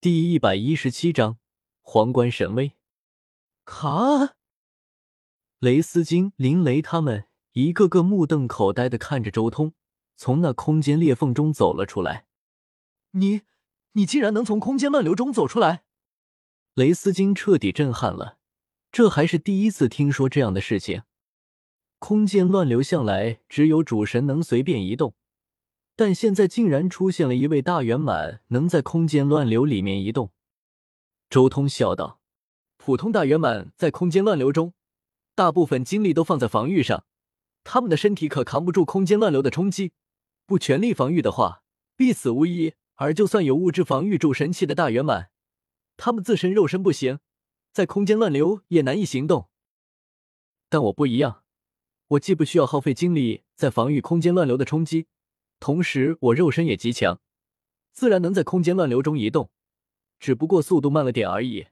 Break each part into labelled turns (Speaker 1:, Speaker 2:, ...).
Speaker 1: 第一百一十七章皇冠神威。
Speaker 2: 卡，
Speaker 1: 雷斯金、林雷他们一个个目瞪口呆的看着周通从那空间裂缝中走了出来。
Speaker 2: 你，你竟然能从空间乱流中走出来！
Speaker 1: 雷斯金彻底震撼了，这还是第一次听说这样的事情。空间乱流向来只有主神能随便移动。但现在竟然出现了一位大圆满，能在空间乱流里面移动。周通笑道：“普通大圆满在空间乱流中，大部分精力都放在防御上，他们的身体可扛不住空间乱流的冲击，不全力防御的话，必死无疑。而就算有物质防御住神器的大圆满，他们自身肉身不行，在空间乱流也难以行动。但我不一样，我既不需要耗费精力在防御空间乱流的冲击。”同时，我肉身也极强，自然能在空间乱流中移动，只不过速度慢了点而已。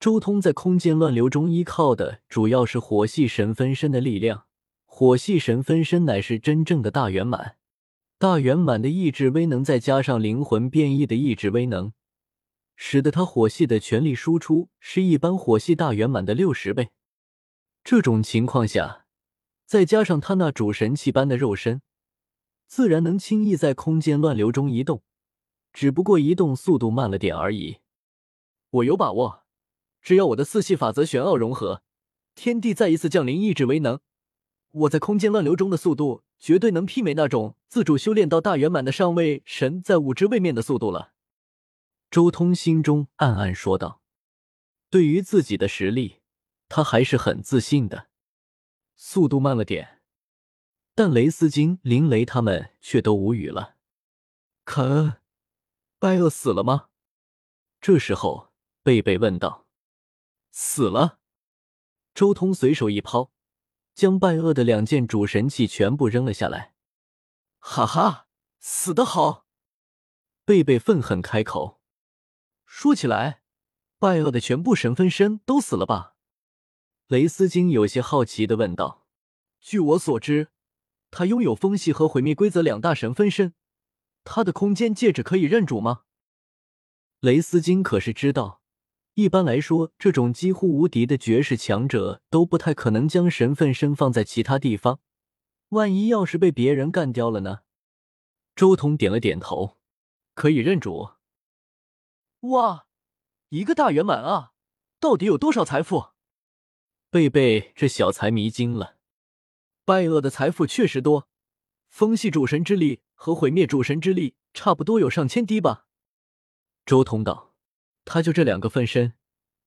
Speaker 1: 周通在空间乱流中依靠的主要是火系神分身的力量，火系神分身乃是真正的大圆满，大圆满的意志威能再加上灵魂变异的意志威能，使得他火系的全力输出是一般火系大圆满的六十倍。这种情况下，再加上他那主神器般的肉身。自然能轻易在空间乱流中移动，只不过移动速度慢了点而已。我有把握，只要我的四系法则玄奥融合，天地再一次降临意志威能，我在空间乱流中的速度绝对能媲美那种自主修炼到大圆满的上位神在五之位面的速度了。周通心中暗暗说道：“对于自己的实力，他还是很自信的。速度慢了点。”但雷斯金、林雷他们却都无语了。凯恩，拜厄死了吗？这时候，贝贝问道：“死了。”周通随手一抛，将拜厄的两件主神器全部扔了下来。
Speaker 2: 哈哈，死得好！
Speaker 1: 贝贝愤恨开口。
Speaker 2: 说起来，拜厄的全部神分身都死了吧？
Speaker 1: 雷斯金有些好奇的问道。
Speaker 2: 据我所知。他拥有风系和毁灭规则两大神分身，他的空间戒指可以认主吗？
Speaker 1: 雷斯金可是知道，一般来说，这种几乎无敌的绝世强者都不太可能将神分身放在其他地方。万一要是被别人干掉了呢？周彤点了点头，可以认主。
Speaker 2: 哇，一个大圆满啊！到底有多少财富？
Speaker 1: 贝贝这小财迷惊了。拜厄的财富确实多，风系主神之力和毁灭主神之力差不多有上千滴吧。周通道，他就这两个分身，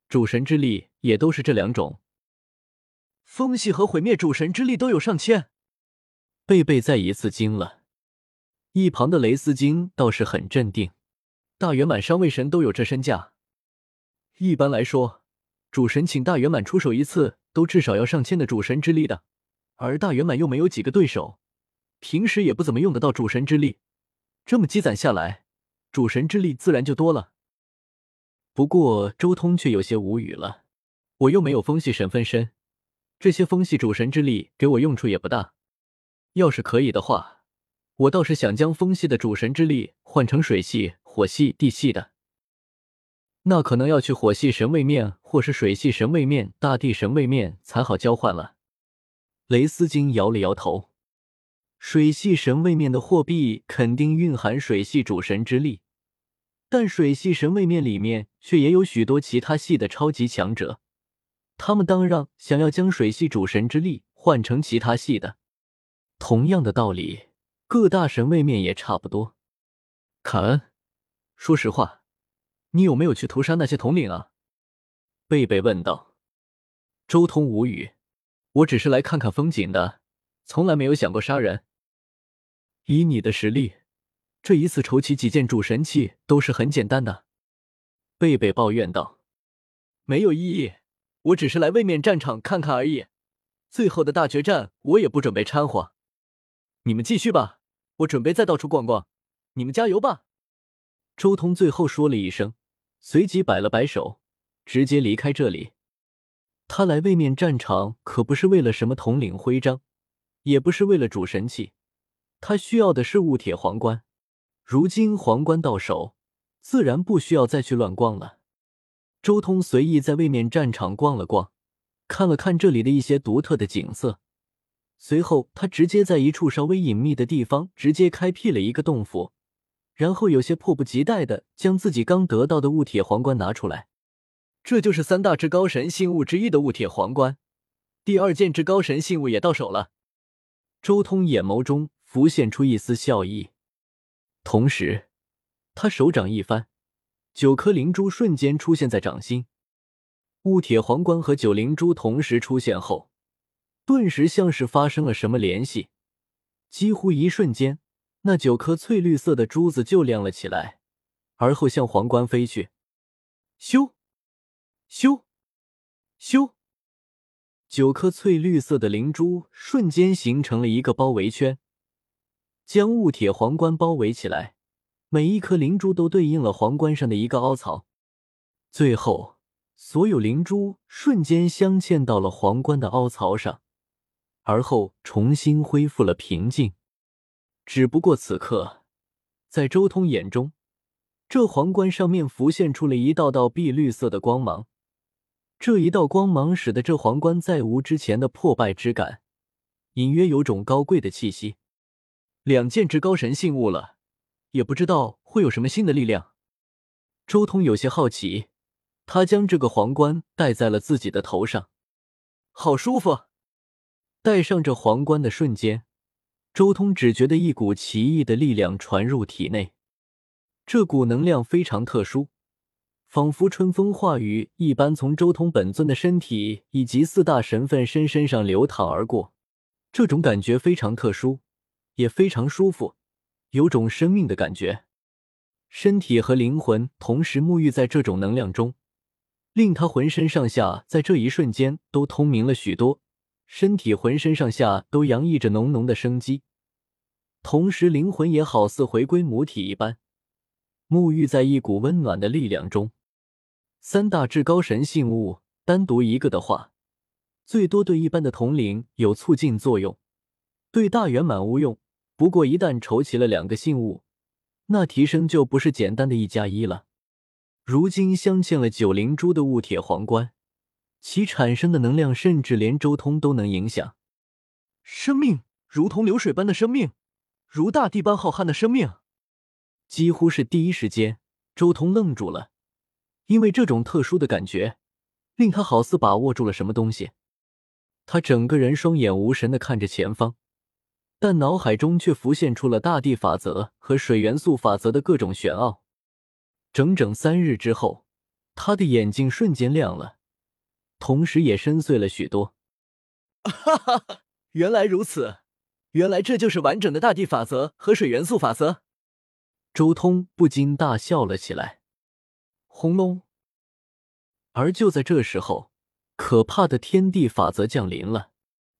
Speaker 1: 主神之力也都是这两种。
Speaker 2: 风系和毁灭主神之力都有上千，
Speaker 1: 贝贝再一次惊了。一旁的雷斯金倒是很镇定，大圆满上位神都有这身价。一般来说，主神请大圆满出手一次，都至少要上千的主神之力的。而大圆满又没有几个对手，平时也不怎么用得到主神之力，这么积攒下来，主神之力自然就多了。不过周通却有些无语了，我又没有风系神分身，这些风系主神之力给我用处也不大。要是可以的话，我倒是想将风系的主神之力换成水系、火系、地系的，那可能要去火系神位面或是水系神位面、大地神位面才好交换了。雷斯金摇了摇头，水系神位面的货币肯定蕴含水系主神之力，但水系神位面里面却也有许多其他系的超级强者，他们当然想要将水系主神之力换成其他系的。同样的道理，各大神位面也差不多。卡恩，说实话，你有没有去屠杀那些统领啊？贝贝问道。周通无语。我只是来看看风景的，从来没有想过杀人。以你的实力，这一次筹齐几件主神器都是很简单的。贝贝抱怨道：“没有意义，我只是来位面战场看看而已。最后的大决战，我也不准备掺和。你们继续吧，我准备再到处逛逛。你们加油吧。”周通最后说了一声，随即摆了摆手，直接离开这里。他来位面战场可不是为了什么统领徽章，也不是为了主神器，他需要的是雾铁皇冠。如今皇冠到手，自然不需要再去乱逛了。周通随意在位面战场逛了逛，看了看这里的一些独特的景色，随后他直接在一处稍微隐秘的地方直接开辟了一个洞府，然后有些迫不及待的将自己刚得到的雾铁皇冠拿出来。这就是三大至高神信物之一的雾铁皇冠，第二件至高神信物也到手了。周通眼眸中浮现出一丝笑意，同时，他手掌一翻，九颗灵珠瞬间出现在掌心。雾铁皇冠和九灵珠同时出现后，顿时像是发生了什么联系，几乎一瞬间，那九颗翠绿色的珠子就亮了起来，而后向皇冠飞去。咻！咻！咻！九颗翠绿色的灵珠瞬间形成了一个包围圈，将雾铁皇冠包围起来。每一颗灵珠都对应了皇冠上的一个凹槽，最后，所有灵珠瞬间镶嵌到了皇冠的凹槽上，而后重新恢复了平静。只不过此刻，在周通眼中，这皇冠上面浮现出了一道道碧绿色的光芒。这一道光芒使得这皇冠再无之前的破败之感，隐约有种高贵的气息。两件至高神信物了，也不知道会有什么新的力量。周通有些好奇，他将这个皇冠戴在了自己的头上，好舒服。戴上这皇冠的瞬间，周通只觉得一股奇异的力量传入体内，这股能量非常特殊。仿佛春风化雨一般，从周通本尊的身体以及四大神分身身上流淌而过。这种感觉非常特殊，也非常舒服，有种生命的感觉。身体和灵魂同时沐浴在这种能量中，令他浑身上下在这一瞬间都通明了许多。身体浑身上下都洋溢着浓浓的生机，同时灵魂也好似回归母体一般，沐浴在一股温暖的力量中。三大至高神信物，单独一个的话，最多对一般的统领有促进作用，对大圆满无用。不过一旦筹齐了两个信物，那提升就不是简单的一加一了。如今镶嵌了九灵珠的雾铁皇冠，其产生的能量甚至连周通都能影响。生命如同流水般的生命，如大地般浩瀚的生命，几乎是第一时间，周通愣住了。因为这种特殊的感觉，令他好似把握住了什么东西。他整个人双眼无神的看着前方，但脑海中却浮现出了大地法则和水元素法则的各种玄奥。整整三日之后，他的眼睛瞬间亮了，同时也深邃了许多。哈哈哈！原来如此，原来这就是完整的大地法则和水元素法则。周通不禁大笑了起来。轰隆！而就在这时候，可怕的天地法则降临了。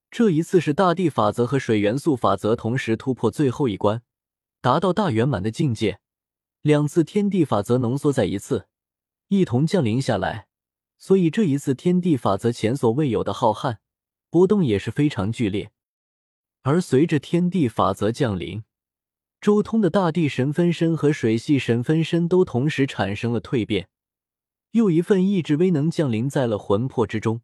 Speaker 1: 这一次是大地法则和水元素法则同时突破最后一关，达到大圆满的境界。两次天地法则浓缩在一次，一同降临下来。所以这一次天地法则前所未有的浩瀚，波动也是非常剧烈。而随着天地法则降临，周通的大地神分身和水系神分身都同时产生了蜕变，又一份意志威能降临在了魂魄之中。